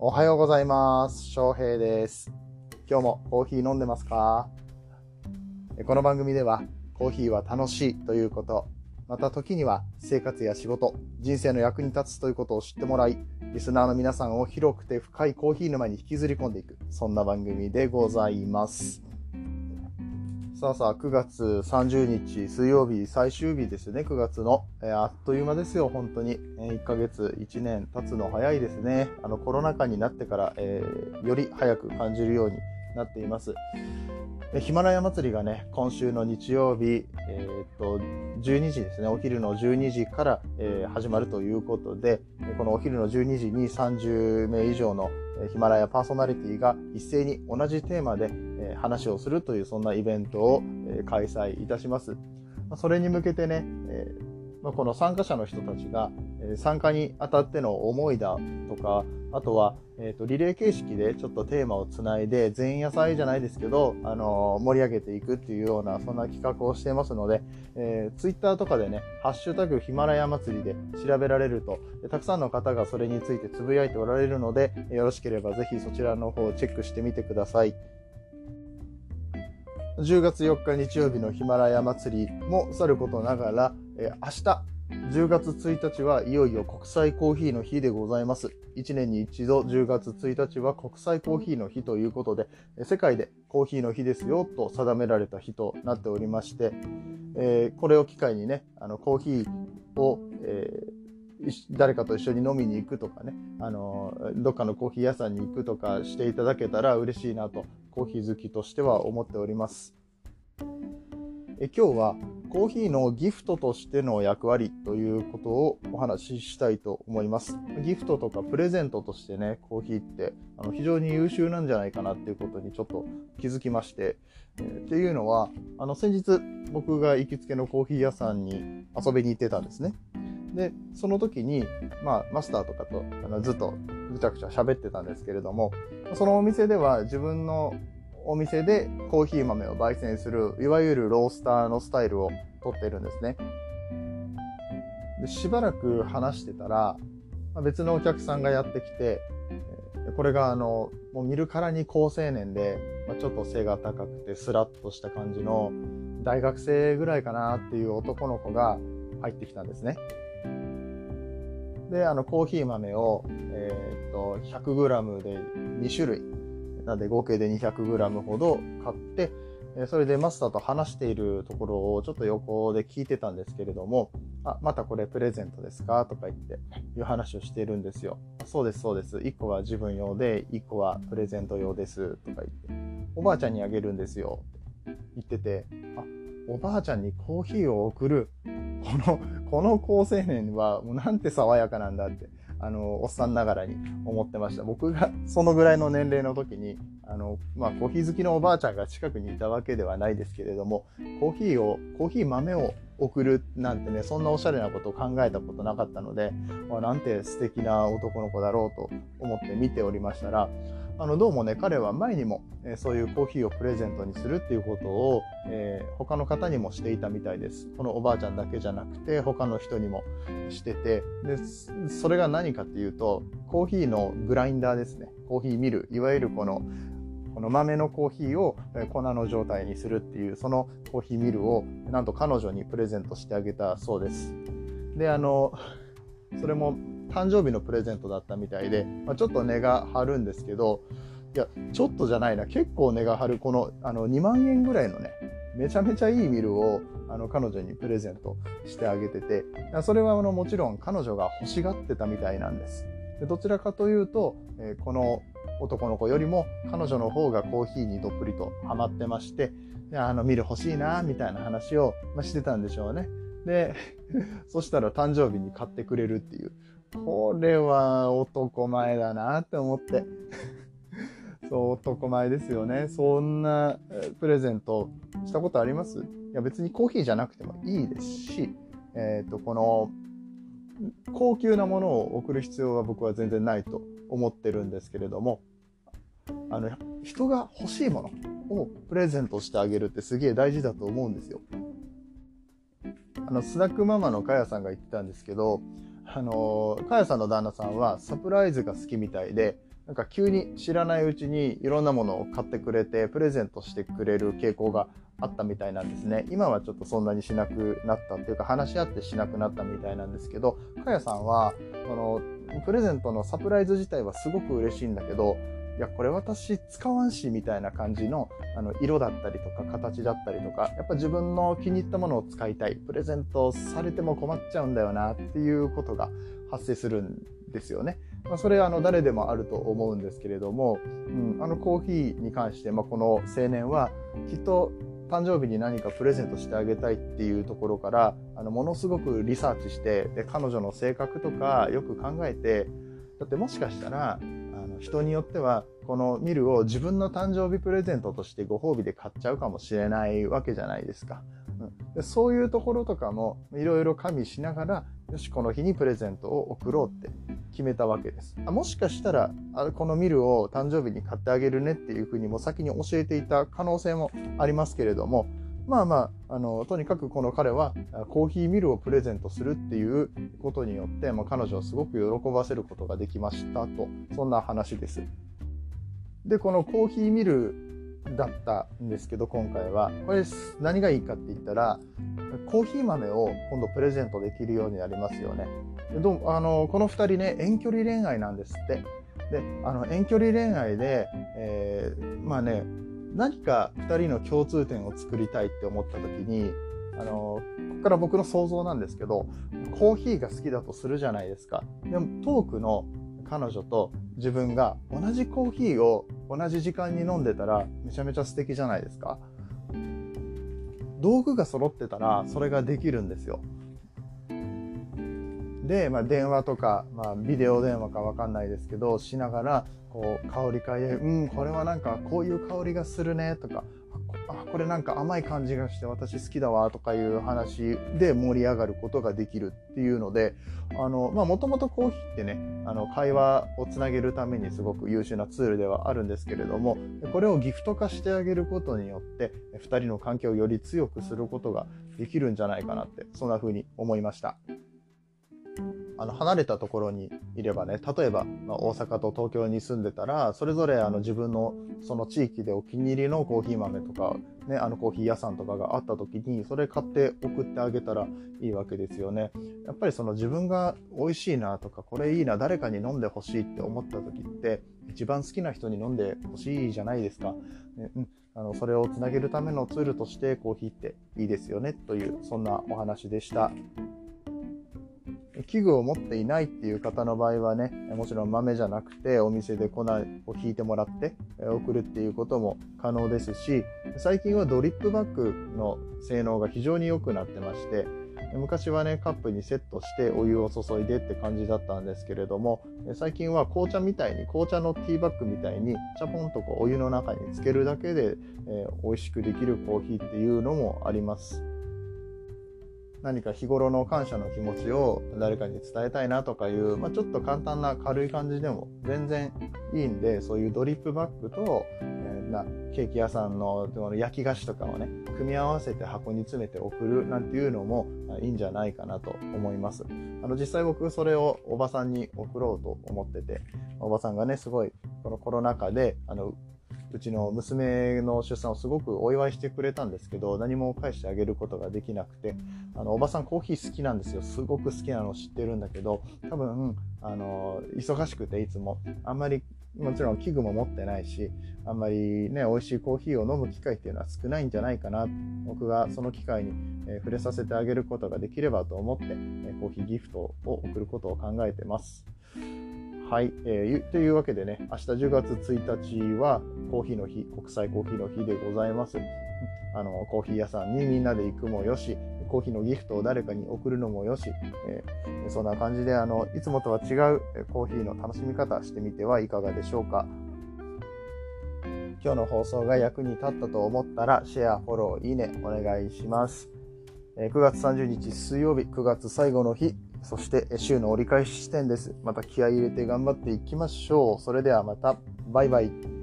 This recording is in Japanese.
おはようございます。翔平です。今日もコーヒー飲んでますか？この番組ではコーヒーは楽しいということ、また時には生活や仕事、人生の役に立つということを知ってもらい、リスナーの皆さんを広くて深いコーヒー沼に引きずり込んでいく、そんな番組でございます。さあさあ、9月30日水曜日最終日ですね、9月の。えーあっという間ですよ、本当に。えー1ヶ月、1年経つの早いですね。あの、コロナ禍になってから、えーより早く感じるようになっています。ヒマラヤ祭りがね、今週の日曜日、えーっと、12時ですね、お昼の12時から、えー始まるということで、このお昼の12時に30名以上のヒマラヤパーソナリティが一斉に同じテーマで、話をするというそんなイベントを、え開催いたします。それに向けてね、えま、この参加者の人たちが、え参加にあたっての思いだとか、あとは、えーとリレー形式でちょっとテーマをつないで、前夜祭じゃないですけど、あの盛り上げていくっていうような、そんな企画をしてますので、えー、ツイッターとかでね、ハッシュタグヒマラヤ祭りで調べられると、たくさんの方がそれについてつぶやいておられるので、よろしければぜひそちらの方をチェックしてみてください。10月4日日曜日のヒマラヤ祭りもさることながら、えー明日、10月1日はいよいよ国際コーヒーの日でございます。1年に一度10月1日は国際コーヒーの日ということで、世界でコーヒーの日ですよと定められた日となっておりまして、えーこれを機会にね、あのコーヒーを、えー誰かと一緒に飲みに行くとかね、あのどっかのコーヒー屋さんに行くとかしていただけたら嬉しいなと、コーヒー好きとしては思っております。え今日はコーヒーのギフトとしての役割ということをお話ししたいと思います。ギフトとかプレゼントとしてね、コーヒーってあの非常に優秀なんじゃないかなっていうことにちょっと気づきまして、えーっていうのは、あの先日僕が行きつけのコーヒー屋さんに遊びに行ってたんですね。で、その時に、まあ、マスターとかとあのずっとぐちゃぐちゃ喋ってたんですけれども、そのお店では自分のお店でコーヒー豆を焙煎する、いわゆるロースターのスタイルをとってるんですね。でしばらく話してたら、別のお客さんがやってきて、これがあの、もう見るからに高青年で、ま、ちょっと背が高くてスラッとした感じの大学生ぐらいかなっていう男の子が入ってきたんですね。で、あの、コーヒー豆を、えーっと、100g で2種類、なんで合計で 200g ほど買って、それでマスターと話しているところをちょっと横で聞いてたんですけれども、あ、またこれプレゼントですかとか言って、いう話をしているんですよ。そうです、そうです。1個は自分用で、1個はプレゼント用です。とか言って、おばあちゃんにあげるんですよ。って言ってて、あ、おばあちゃんにコーヒーを送る。この、この高青年はもうなんて爽やかなんだって、あの、おっさんながらに思ってました。僕がそのぐらいの年齢の時に、あの、まあ、コーヒー好きのおばあちゃんが近くにいたわけではないですけれども、コーヒーを、コーヒー豆を送るなんてね、そんなおしゃれなことを考えたことなかったので、まあ、なんて素敵な男の子だろうと思って見ておりましたら、あの、どうもね、彼は前にも、えそういうコーヒーをプレゼントにするっていうことを、えー他の方にもしていたみたいです。このおばあちゃんだけじゃなくて、他の人にもしてて、で、それが何かっていうと、コーヒーのグラインダーですね。コーヒーミル、いわゆるこの、この豆のコーヒーを粉の状態にするっていう、そのコーヒーミルを、なんと彼女にプレゼントしてあげたそうです。で、あの、それも誕生日のプレゼントだったみたいで、まあ、ちょっと値が張るんですけど、いや、ちょっとじゃないな、結構値が張る、この、あの、2万円ぐらいのね、めちゃめちゃいいミルを、あの、彼女にプレゼントしてあげてて、それは、あの、もちろん彼女が欲しがってたみたいなんです。でどちらかというと、えーこの男の子よりも彼女の方がコーヒーにどっぷりとハマってまして、あの、ミル欲しいな、みたいな話を、まあ、してたんでしょうね。で、そしたら誕生日に買ってくれるっていう。これは男前だなって思って。そう、男前ですよね。そんなプレゼントしたことあります？いや別にコーヒーじゃなくてもいいですし、えっ、と、この、高級なものを送る必要は僕は全然ないと思ってるんですけれども、あの、人が欲しいものをプレゼントしてあげるってすげえ大事だと思うんですよ。あの、スナックママのかやさんが言ってたんですけど、あの、かやさんの旦那さんはサプライズが好きみたいで、なんか急に知らないうちにいろんなものを買ってくれてプレゼントしてくれる傾向があったみたいなんですね。今はちょっとそんなにしなくなったっていうか話し合ってしなくなったみたいなんですけど、かやさんは、このプレゼントのサプライズ自体はすごく嬉しいんだけど、いや、これ私使わんしみたいな感じのあの色だったりとか形だったりとか、やっぱ自分の気に入ったものを使いたい。プレゼントされても困っちゃうんだよなっていうことが発生するんですよね。まあ、それはあの誰でもあると思うんですけれども、うん、あのコーヒーに関して、まあ、この青年はきっと誕生日に何かプレゼントしてあげたいっていうところからあのものすごくリサーチしてで彼女の性格とかよく考えてだってもしかしたら人によってはこのミルを自分の誕生日プレゼントとしてご褒美で買っちゃうかもしれないわけじゃないですか。うん、でそういうところとかもいろいろ加味しながらよしこの日にプレゼントを送ろうって決めたわけですあもしかしたらあこのミルを誕生日に買ってあげるねっていうふうにも先に教えていた可能性もありますけれどもまあまあ、あの、とにかくこの彼はコーヒーミルをプレゼントするっていうことによって、まあ、彼女をすごく喜ばせることができましたと、そんな話です。で、このコーヒーミルだったんですけど今回は。これ何がいいかって言ったらコーヒー豆を今度プレゼントできるようになりますよね。どあのこの2人ね遠距離恋愛なんですって。であの遠距離恋愛で、えー、まあね何か2人の共通点を作りたいって思った時にあのここから僕の想像なんですけどコーヒーが好きだとするじゃないですか。でもトークの彼女と自分が同じコーヒーを同じ時間に飲んでたらめちゃめちゃ素敵じゃないですか。道具が揃ってたらそれができるんですよ。で、まあ、電話とか、まあ、ビデオ電話か分かんないですけどしながらこう香り嗅いで「うんこれはなんかこういう香りがするね」とかあこれなんか甘い感じがして私好きだわとかいう話で盛り上がることができるっていうのでもともとコーヒーってねあの会話をつなげるためにすごく優秀なツールではあるんですけれどもこれをギフト化してあげることによって2人の関係をより強くすることができるんじゃないかなってそんな風に思いました。あの離れたところにいればね例えば、ま、大阪と東京に住んでたらそれぞれあの自分のその地域でお気に入りのコーヒー豆とか、ね、あのコーヒー屋さんとかがあった時にそれ買って送ってあげたらいいわけですよね。やっぱりその自分が美味しいなとかこれいいな誰かに飲んでほしいって思った時って一番好きな人に飲んでほしいじゃないですか。ねうんあのそれをつなげるためのツールとしてコーヒーっていいですよねというそんなお話でした。器具を持っていないっていう方の場合はね、もちろん豆じゃなくてお店で粉を引いてもらって送るっていうことも可能ですし、最近はドリップバッグの性能が非常に良くなってまして、昔はね、カップにセットしてお湯を注いでって感じだったんですけれども、最近は紅茶みたいに、紅茶のティーバッグみたいに、チャポンとこうお湯の中につけるだけで、えー、美味しくできるコーヒーっていうのもあります。何か日頃の感謝の気持ちを誰かに伝えたいなとかいう、まあ、ちょっと簡単な軽い感じでも全然いいんでそういうドリップバッグと、えー、なケーキ屋さんの焼き菓子とかをね組み合わせて箱に詰めて送るなんていうのもいいんじゃないかなと思います。あの実際僕それをおばさんに送ろうと思ってておばさんがねすごいこのコロナ禍であのうちの娘の出産をすごくお祝いしてくれたんですけど何も返してあげることができなくてあのおばさんコーヒー好きなんですよ。すごく好きなの知ってるんだけど多分あの忙しくていつも。あんまりもちろん器具も持ってないしあんまりね美味しいコーヒーを飲む機会っていうのは少ないんじゃないかな。僕がその機会に、え触れさせてあげることができればと思って、えコーヒーギフトを送ることを考えてます。はい、えー、というわけでね、明日10月1日はコーヒーの日、国際コーヒーの日でございます。あのコーヒー屋さんにみんなで行くもよし、コーヒーのギフトを誰かに送るのもよし、えー、そんな感じであのいつもとは違うコーヒーの楽しみ方してみてはいかがでしょうか。今日の放送が役に立ったと思ったら、シェア、フォロー、いいね、お願いします。9月30日水曜日、9月最後の日、そして週の折り返し地点です。また気合い入れて頑張っていきましょう。それではまた、バイバイ。